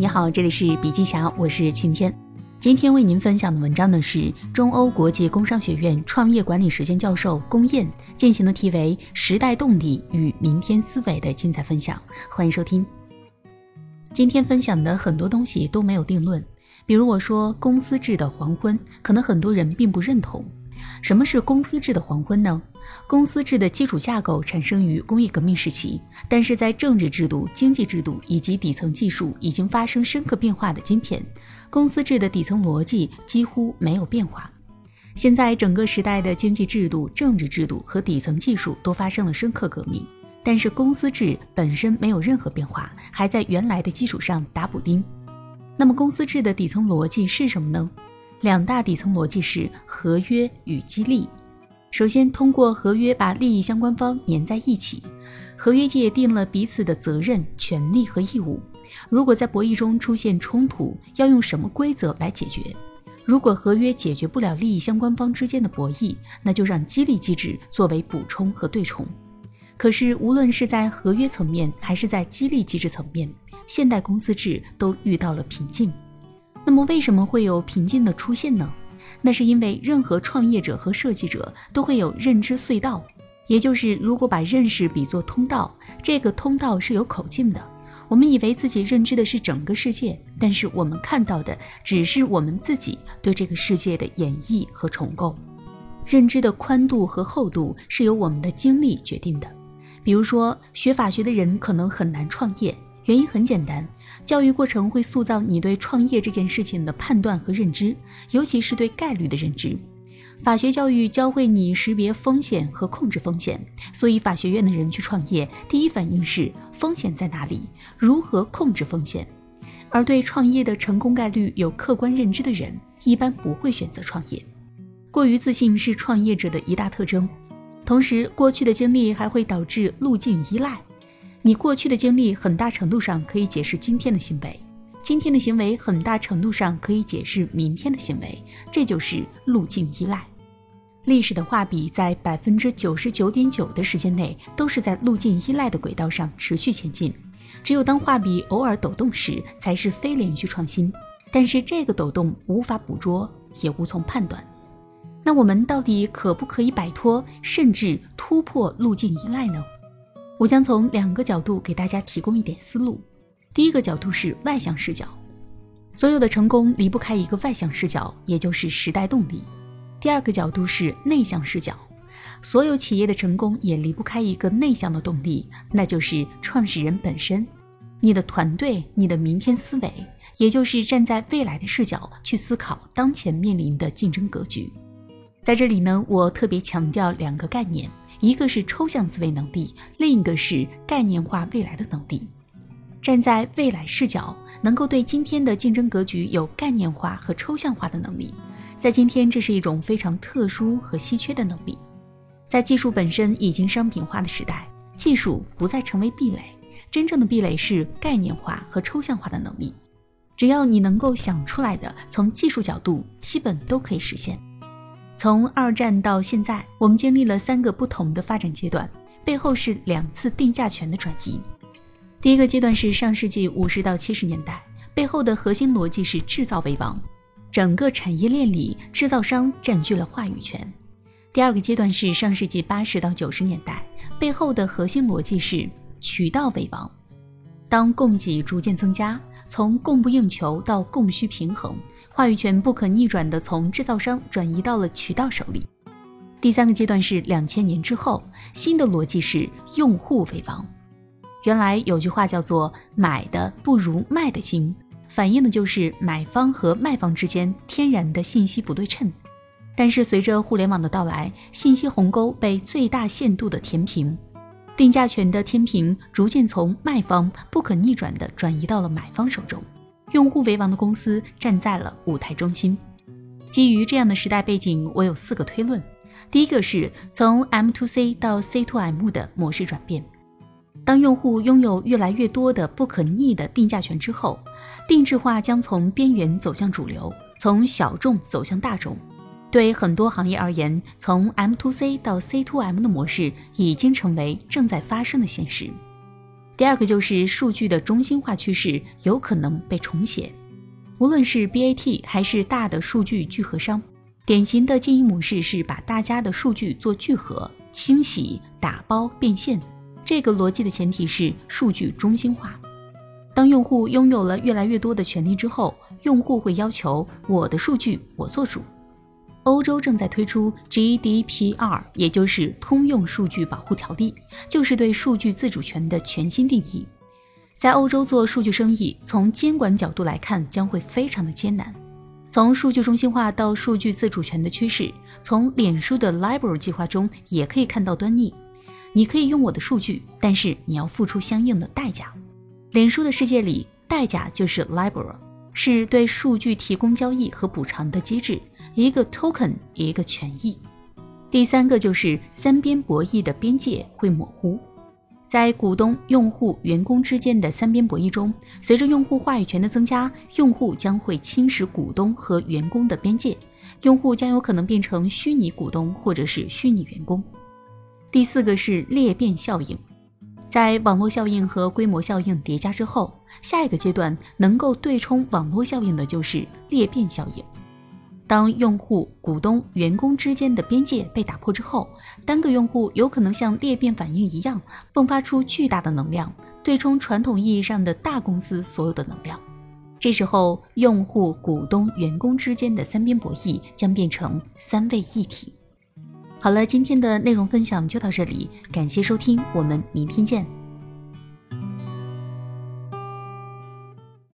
你好，这里是笔记侠，我是晴天。今天为您分享的文章呢是中欧国际工商学院创业管理实践教授龚燕进行的题为“时代动力与明天思维”的精彩分享，欢迎收听。今天分享的很多东西都没有定论，比如我说公司制的黄昏，可能很多人并不认同。什么是公司制的黄昏呢？公司制的基础架构产生于工业革命时期，但是在政治制度、经济制度以及底层技术已经发生深刻变化的今天，公司制的底层逻辑几乎没有变化。现在整个时代的经济制度、政治制度和底层技术都发生了深刻革命，但是公司制本身没有任何变化，还在原来的基础上打补丁。那么公司制的底层逻辑是什么呢？两大底层逻辑是合约与激励。首先，通过合约把利益相关方粘在一起，合约界定了彼此的责任、权利和义务。如果在博弈中出现冲突，要用什么规则来解决？如果合约解决不了利益相关方之间的博弈，那就让激励机制作为补充和对冲。可是，无论是在合约层面还是在激励机制层面，现代公司制都遇到了瓶颈。那么为什么会有瓶颈的出现呢？那是因为任何创业者和设计者都会有认知隧道，也就是如果把认识比作通道，这个通道是有口径的。我们以为自己认知的是整个世界，但是我们看到的只是我们自己对这个世界的演绎和重构。认知的宽度和厚度是由我们的经历决定的。比如说，学法学的人可能很难创业。原因很简单，教育过程会塑造你对创业这件事情的判断和认知，尤其是对概率的认知。法学教育教会你识别风险和控制风险，所以法学院的人去创业，第一反应是风险在哪里，如何控制风险。而对创业的成功概率有客观认知的人，一般不会选择创业。过于自信是创业者的一大特征，同时过去的经历还会导致路径依赖。你过去的经历很大程度上可以解释今天的行为，今天的行为很大程度上可以解释明天的行为，这就是路径依赖。历史的画笔在百分之九十九点九的时间内都是在路径依赖的轨道上持续前进，只有当画笔偶尔抖动时，才是非连续创新。但是这个抖动无法捕捉，也无从判断。那我们到底可不可以摆脱甚至突破路径依赖呢？我将从两个角度给大家提供一点思路。第一个角度是外向视角，所有的成功离不开一个外向视角，也就是时代动力。第二个角度是内向视角，所有企业的成功也离不开一个内向的动力，那就是创始人本身，你的团队，你的明天思维，也就是站在未来的视角去思考当前面临的竞争格局。在这里呢，我特别强调两个概念。一个是抽象思维能力，另一个是概念化未来的能力。站在未来视角，能够对今天的竞争格局有概念化和抽象化的能力，在今天这是一种非常特殊和稀缺的能力。在技术本身已经商品化的时代，技术不再成为壁垒，真正的壁垒是概念化和抽象化的能力。只要你能够想出来的，从技术角度基本都可以实现。从二战到现在，我们经历了三个不同的发展阶段，背后是两次定价权的转移。第一个阶段是上世纪五十到七十年代，背后的核心逻辑是制造为王，整个产业链里制造商占据了话语权。第二个阶段是上世纪八十到九十年代，背后的核心逻辑是渠道为王，当供给逐渐增加，从供不应求到供需平衡。话语权不可逆转地从制造商转移到了渠道手里。第三个阶段是两千年之后，新的逻辑是用户为王。原来有句话叫做“买的不如卖的精”，反映的就是买方和卖方之间天然的信息不对称。但是随着互联网的到来，信息鸿沟被最大限度的填平，定价权的天平逐渐从卖方不可逆转地转移到了买方手中。用户为王的公司站在了舞台中心。基于这样的时代背景，我有四个推论。第一个是从 M to C 到 C to M 的模式转变。当用户拥有越来越多的不可逆的定价权之后，定制化将从边缘走向主流，从小众走向大众。对很多行业而言，从 M to C 到 C to M 的模式已经成为正在发生的现实。第二个就是数据的中心化趋势有可能被重写。无论是 BAT 还是大的数据聚合商，典型的经营模式是把大家的数据做聚合、清洗、打包、变现。这个逻辑的前提是数据中心化。当用户拥有了越来越多的权利之后，用户会要求我的数据我做主。欧洲正在推出 GDPR，也就是通用数据保护条例，就是对数据自主权的全新定义。在欧洲做数据生意，从监管角度来看，将会非常的艰难。从数据中心化到数据自主权的趋势，从脸书的 Library 计划中也可以看到端倪。你可以用我的数据，但是你要付出相应的代价。脸书的世界里，代价就是 Library，是对数据提供交易和补偿的机制，一个 token，一个权益。第三个就是三边博弈的边界会模糊。在股东、用户、员工之间的三边博弈中，随着用户话语权的增加，用户将会侵蚀股东和员工的边界，用户将有可能变成虚拟股东或者是虚拟员工。第四个是裂变效应，在网络效应和规模效应叠加之后，下一个阶段能够对冲网络效应的就是裂变效应。当用户、股东、员工之间的边界被打破之后，单个用户有可能像裂变反应一样，迸发出巨大的能量，对冲传统意义上的大公司所有的能量。这时候，用户、股东、员工之间的三边博弈将变成三位一体。好了，今天的内容分享就到这里，感谢收听，我们明天见。